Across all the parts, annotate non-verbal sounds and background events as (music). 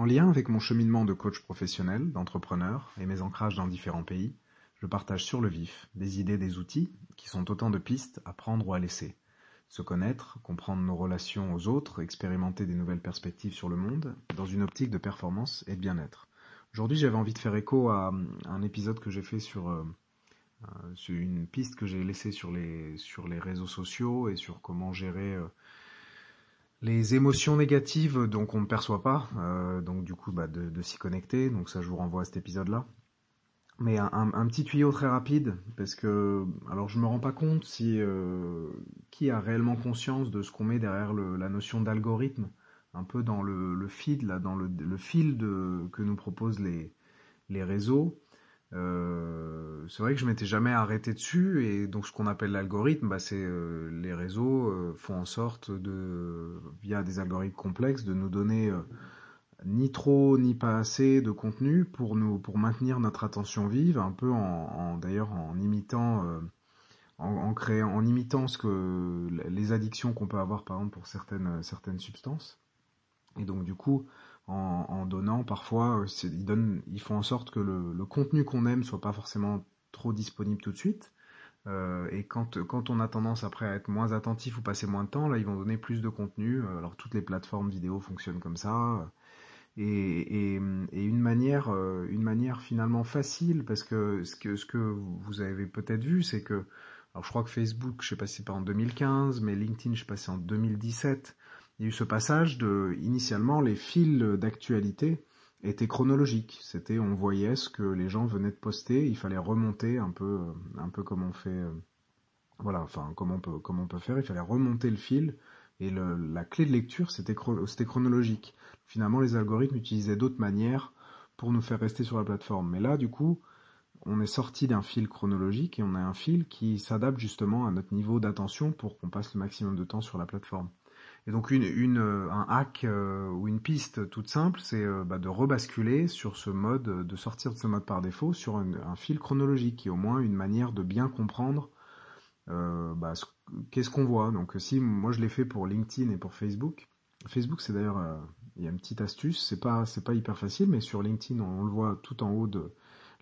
En lien avec mon cheminement de coach professionnel, d'entrepreneur et mes ancrages dans différents pays, je partage sur le vif des idées, des outils qui sont autant de pistes à prendre ou à laisser. Se connaître, comprendre nos relations aux autres, expérimenter des nouvelles perspectives sur le monde, dans une optique de performance et de bien-être. Aujourd'hui, j'avais envie de faire écho à un épisode que j'ai fait sur, euh, euh, sur une piste que j'ai laissée sur les, sur les réseaux sociaux et sur comment gérer euh, les émotions négatives donc on ne perçoit pas, donc du coup bah, de, s'y connecter. Donc ça, je vous renvoie à cet épisode-là. Mais un, petit tuyau très rapide, parce que alors je me rends pas compte si qui a réellement conscience de ce qu'on met derrière la notion d'algorithme un peu dans le, le feed, là, dans le, le fil de, que nous proposent les, les réseaux. Euh, c'est vrai que je m'étais jamais arrêté dessus et donc ce qu'on appelle l'algorithme, bah, c'est euh, les réseaux euh, font en sorte de, via des algorithmes complexes, de nous donner euh, ni trop ni pas assez de contenu pour nous pour maintenir notre attention vive, un peu en, d'ailleurs en imitant en, créant en imitant ce que les addictions qu'on peut avoir par exemple pour certaines certaines substances. Et donc du coup, en, donnant parfois, euh, ils, font en sorte que le, contenu qu'on aime soit pas forcément trop disponible tout de suite. Euh, et quand, quand on a tendance après à être moins attentif ou passer moins de temps, là ils vont donner plus de contenu. Euh, alors toutes les plateformes vidéo fonctionnent comme ça. Et, une manière, une manière finalement facile, parce que ce que, ce que vous avez peut-être vu, c'est que, alors je crois que Facebook, je sais pas si c'est pas en 2015, mais LinkedIn, je sais en 2017, il y a eu ce passage de, initialement, les fils d'actualité étaient chronologiques. C'était, on voyait ce que les gens venaient de poster, il fallait remonter un peu, un peu comme on fait, voilà, enfin, comme on peut, faire, il fallait remonter le fil, et la clé de lecture, c'était chronologique. Finalement, les algorithmes utilisaient d'autres manières pour nous faire rester sur la plateforme. Mais là, du coup, on est sorti d'un fil chronologique et on a un fil qui s'adapte justement à notre niveau d'attention pour qu'on passe le maximum de temps sur la plateforme. Et donc une, une, un hack euh, ou une piste toute simple, c'est euh, bah, de rebasculer sur ce mode, de sortir de ce mode par défaut sur un, un fil chronologique, qui est au moins une manière de bien comprendre euh, bah, qu'est-ce qu'on voit. Donc si moi je l'ai fait pour LinkedIn et pour Facebook, Facebook c'est d'ailleurs euh, il y a une petite astuce, c'est pas c'est pas hyper facile, mais sur LinkedIn on, on, le voit tout en haut de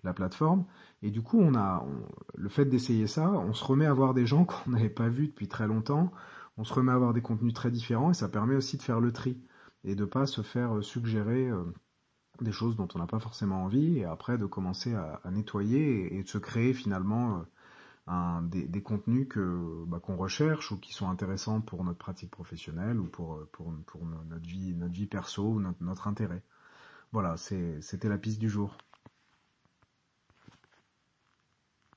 la plateforme. Et du coup on a on, le fait d'essayer ça, on se remet à voir des gens (laughs) qu'on n'avait pas vus depuis très longtemps on se remet à avoir des contenus très différents et ça permet aussi de faire le tri et de pas se faire suggérer euh, des choses dont on n'a pas forcément envie et après de commencer à, nettoyer et, de se créer finalement euh, des, contenus que bah, qu'on recherche ou qui sont intéressants pour notre pratique professionnelle ou pour notre vie notre vie perso ou notre intérêt. Voilà, c'était la piste du jour.